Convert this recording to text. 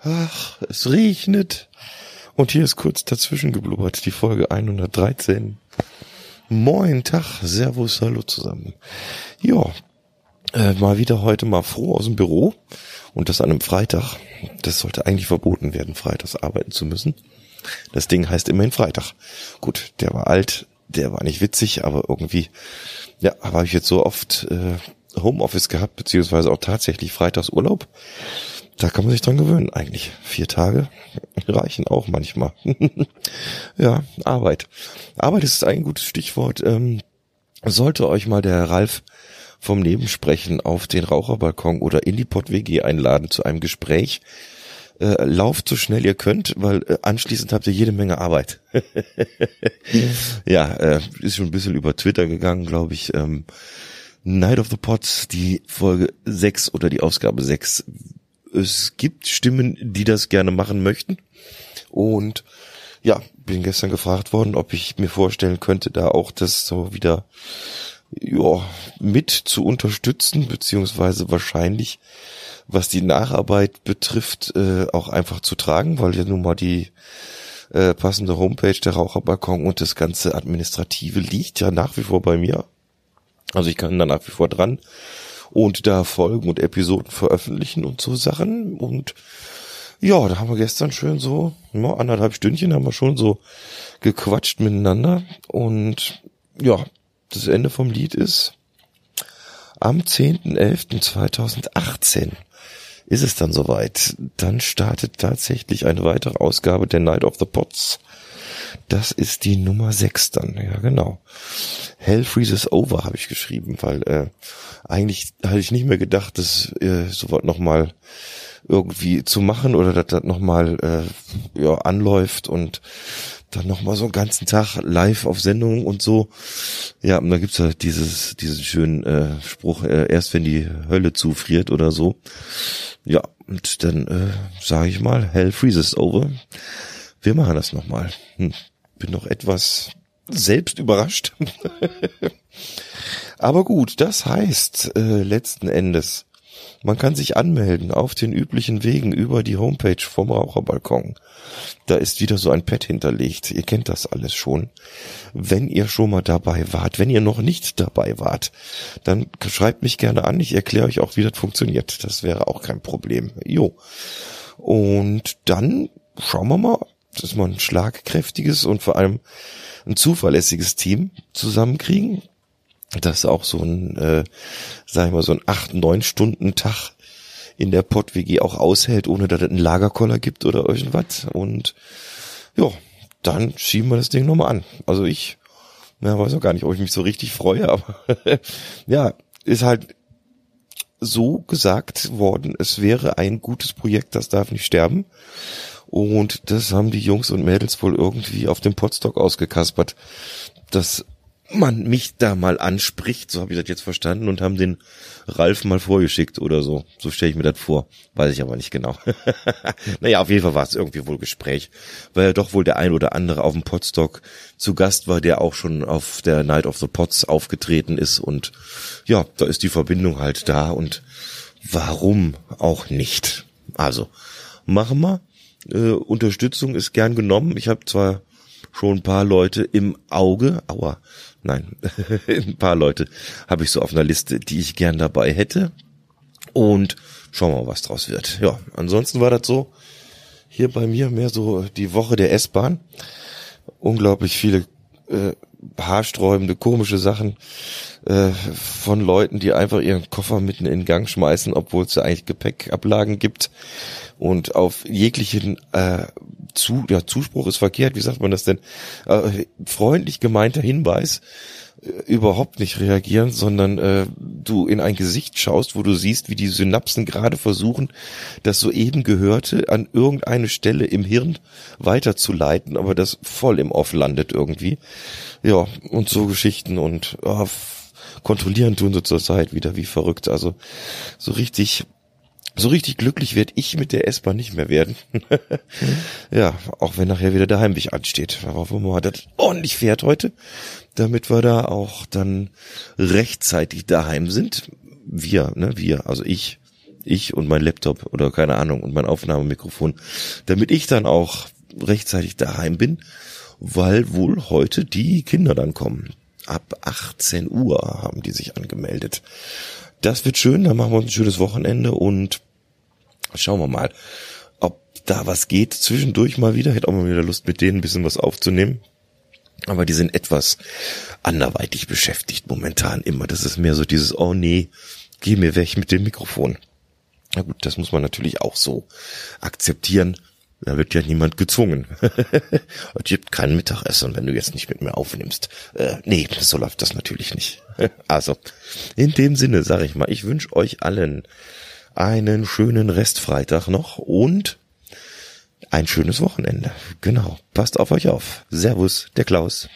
Ach, es regnet. Und hier ist kurz dazwischen geblubbert, die Folge 113. Moin, Tag, Servus, hallo zusammen. Ja, äh, mal wieder heute mal froh aus dem Büro. Und das an einem Freitag. Das sollte eigentlich verboten werden, freitags arbeiten zu müssen. Das Ding heißt immerhin Freitag. Gut, der war alt, der war nicht witzig, aber irgendwie, ja, habe ich jetzt so oft äh, Homeoffice gehabt, beziehungsweise auch tatsächlich Freitagsurlaub. Da kann man sich dran gewöhnen, eigentlich. Vier Tage reichen auch manchmal. ja, Arbeit. Arbeit ist ein gutes Stichwort. Ähm, sollte euch mal der Ralf vom Nebensprechen auf den Raucherbalkon oder in die Pott-WG einladen zu einem Gespräch, äh, lauft so schnell ihr könnt, weil äh, anschließend habt ihr jede Menge Arbeit. ja, äh, ist schon ein bisschen über Twitter gegangen, glaube ich. Ähm, Night of the Pots, die Folge 6 oder die Ausgabe 6 es gibt Stimmen, die das gerne machen möchten. Und ja, bin gestern gefragt worden, ob ich mir vorstellen könnte, da auch das so wieder ja, mit zu unterstützen, beziehungsweise wahrscheinlich, was die Nacharbeit betrifft, äh, auch einfach zu tragen, weil ja nun mal die äh, passende Homepage der Raucherbalkon und das ganze Administrative liegt ja nach wie vor bei mir. Also ich kann da nach wie vor dran und da Folgen und Episoden veröffentlichen und so Sachen. Und ja, da haben wir gestern schön so, ja, anderthalb Stündchen haben wir schon so gequatscht miteinander. Und ja, das Ende vom Lied ist am 10.11.2018 ist es dann soweit. Dann startet tatsächlich eine weitere Ausgabe der Night of the Pots. Das ist die Nummer 6 dann, ja genau. Hell Freezes Over habe ich geschrieben, weil äh, eigentlich hatte ich nicht mehr gedacht, dass äh, sowas nochmal irgendwie zu machen oder dass das nochmal äh, ja, anläuft und dann nochmal so einen ganzen Tag live auf Sendung und so. Ja, und da gibt's ja dieses, diesen schönen äh, Spruch, äh, erst wenn die Hölle zufriert oder so. Ja, und dann äh, sage ich mal, Hell freezes over. Wir machen das nochmal. Hm, bin noch etwas selbst überrascht. Aber gut, das heißt äh, letzten Endes, man kann sich anmelden auf den üblichen Wegen über die Homepage vom Raucherbalkon. Da ist wieder so ein Pad hinterlegt. Ihr kennt das alles schon. Wenn ihr schon mal dabei wart, wenn ihr noch nicht dabei wart, dann schreibt mich gerne an. Ich erkläre euch auch, wie das funktioniert. Das wäre auch kein Problem. Jo. Und dann schauen wir mal, dass wir ein schlagkräftiges und vor allem ein zuverlässiges Team zusammenkriegen das auch so ein, äh, sag ich mal, so ein acht neun Stunden Tag in der Pott-WG auch aushält, ohne dass es einen Lagerkoller gibt oder irgendwas. Und ja, dann schieben wir das Ding nochmal an. Also ich, na, weiß auch gar nicht, ob ich mich so richtig freue, aber ja, ist halt so gesagt worden, es wäre ein gutes Projekt, das darf nicht sterben. Und das haben die Jungs und Mädels wohl irgendwie auf dem Potstock ausgekaspert. Das man mich da mal anspricht, so habe ich das jetzt verstanden, und haben den Ralf mal vorgeschickt oder so. So stelle ich mir das vor. Weiß ich aber nicht genau. naja, auf jeden Fall war es irgendwie wohl Gespräch, weil ja doch wohl der ein oder andere auf dem Potstock zu Gast war, der auch schon auf der Night of the Pots aufgetreten ist. Und ja, da ist die Verbindung halt da und warum auch nicht. Also, machen wir. Äh, Unterstützung ist gern genommen. Ich habe zwar schon ein paar Leute im Auge, aua, Nein, ein paar Leute habe ich so auf einer Liste, die ich gern dabei hätte. Und schauen wir mal, was draus wird. Ja, ansonsten war das so hier bei mir mehr so die Woche der S-Bahn. Unglaublich viele äh, haarsträubende, komische Sachen äh, von Leuten, die einfach ihren Koffer mitten in Gang schmeißen, obwohl es ja eigentlich Gepäckablagen gibt. Und auf jeglichen äh, zu, ja, Zuspruch ist verkehrt, wie sagt man das denn? Äh, freundlich gemeinter Hinweis äh, überhaupt nicht reagieren, sondern äh, du in ein Gesicht schaust, wo du siehst, wie die Synapsen gerade versuchen, das soeben Gehörte an irgendeine Stelle im Hirn weiterzuleiten, aber das voll im Off landet irgendwie. Ja, und so Geschichten und oh, kontrollieren tun sie zurzeit wieder wie verrückt. Also so richtig so richtig glücklich werde ich mit der S-Bahn nicht mehr werden. ja, auch wenn nachher wieder der Heimweg ansteht. Darauf wir mal das ordentlich fährt heute, damit wir da auch dann rechtzeitig daheim sind. Wir, ne, wir, also ich Ich und mein Laptop oder keine Ahnung und mein Aufnahmemikrofon, damit ich dann auch rechtzeitig daheim bin, weil wohl heute die Kinder dann kommen. Ab 18 Uhr haben die sich angemeldet. Das wird schön, dann machen wir uns ein schönes Wochenende und schauen wir mal, ob da was geht. Zwischendurch mal wieder, hätte auch mal wieder Lust mit denen ein bisschen was aufzunehmen. Aber die sind etwas anderweitig beschäftigt momentan immer. Das ist mehr so dieses, oh nee, geh mir weg mit dem Mikrofon. Na gut, das muss man natürlich auch so akzeptieren. Da wird ja niemand gezwungen. es gibt kein Mittagessen, wenn du jetzt nicht mit mir aufnimmst. Äh, nee, so läuft das natürlich nicht. also, in dem Sinne sage ich mal, ich wünsche euch allen einen schönen Restfreitag noch und ein schönes Wochenende. Genau. Passt auf euch auf. Servus, der Klaus.